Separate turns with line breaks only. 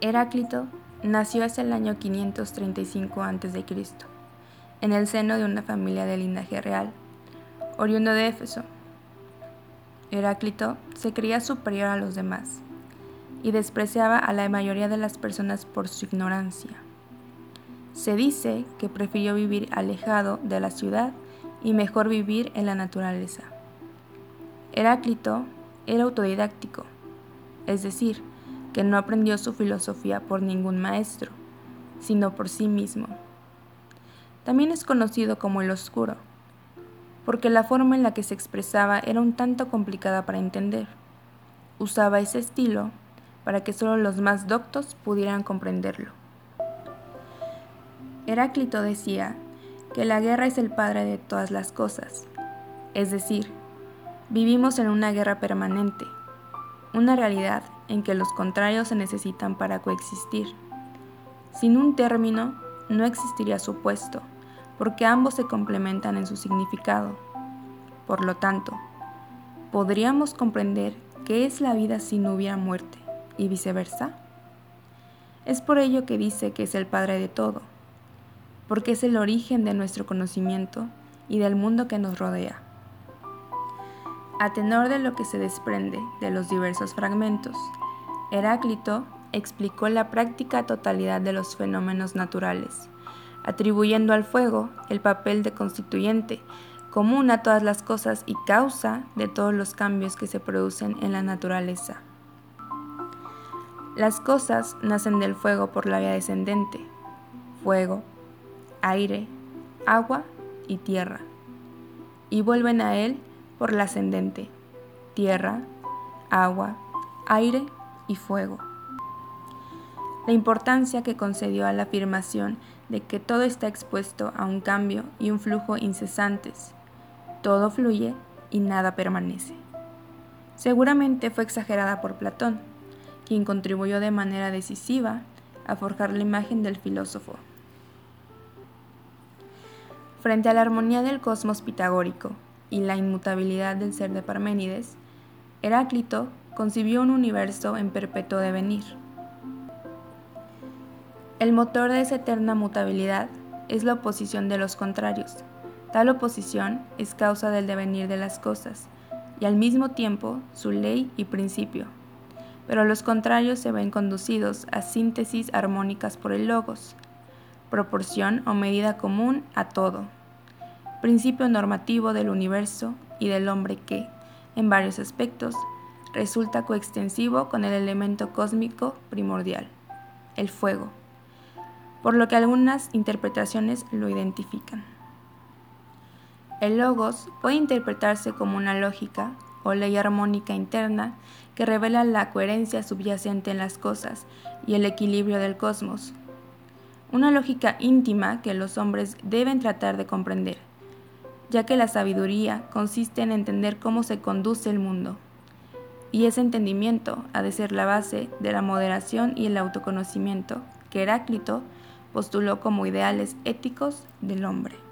Heráclito nació hacia el año 535 a.C., en el seno de una familia de linaje real, oriundo de Éfeso. Heráclito se creía superior a los demás y despreciaba a la mayoría de las personas por su ignorancia. Se dice que prefirió vivir alejado de la ciudad y mejor vivir en la naturaleza. Heráclito era autodidáctico, es decir, que no aprendió su filosofía por ningún maestro, sino por sí mismo. También es conocido como el oscuro, porque la forma en la que se expresaba era un tanto complicada para entender. Usaba ese estilo para que solo los más doctos pudieran comprenderlo. Heráclito decía que la guerra es el padre de todas las cosas, es decir, vivimos en una guerra permanente, una realidad en que los contrarios se necesitan para coexistir. Sin un término, no existiría su puesto, porque ambos se complementan en su significado. Por lo tanto, podríamos comprender qué es la vida si no hubiera muerte, y viceversa. Es por ello que dice que es el Padre de todo, porque es el origen de nuestro conocimiento y del mundo que nos rodea. A tenor de lo que se desprende de los diversos fragmentos, Heráclito explicó la práctica totalidad de los fenómenos naturales, atribuyendo al fuego el papel de constituyente común a todas las cosas y causa de todos los cambios que se producen en la naturaleza. Las cosas nacen del fuego por la vía descendente, fuego, aire, agua y tierra, y vuelven a él por la ascendente, tierra, agua, aire y fuego. La importancia que concedió a la afirmación de que todo está expuesto a un cambio y un flujo incesantes. Todo fluye y nada permanece. Seguramente fue exagerada por Platón, quien contribuyó de manera decisiva a forjar la imagen del filósofo. Frente a la armonía del cosmos pitagórico y la inmutabilidad del ser de Parménides, Heráclito concibió un universo en perpetuo devenir. El motor de esa eterna mutabilidad es la oposición de los contrarios. Tal oposición es causa del devenir de las cosas y al mismo tiempo su ley y principio. Pero los contrarios se ven conducidos a síntesis armónicas por el logos, proporción o medida común a todo, principio normativo del universo y del hombre que, en varios aspectos, resulta coextensivo con el elemento cósmico primordial, el fuego, por lo que algunas interpretaciones lo identifican. El logos puede interpretarse como una lógica o ley armónica interna que revela la coherencia subyacente en las cosas y el equilibrio del cosmos. Una lógica íntima que los hombres deben tratar de comprender, ya que la sabiduría consiste en entender cómo se conduce el mundo y ese entendimiento ha de ser la base de la moderación y el autoconocimiento que Heráclito postuló como ideales éticos del hombre.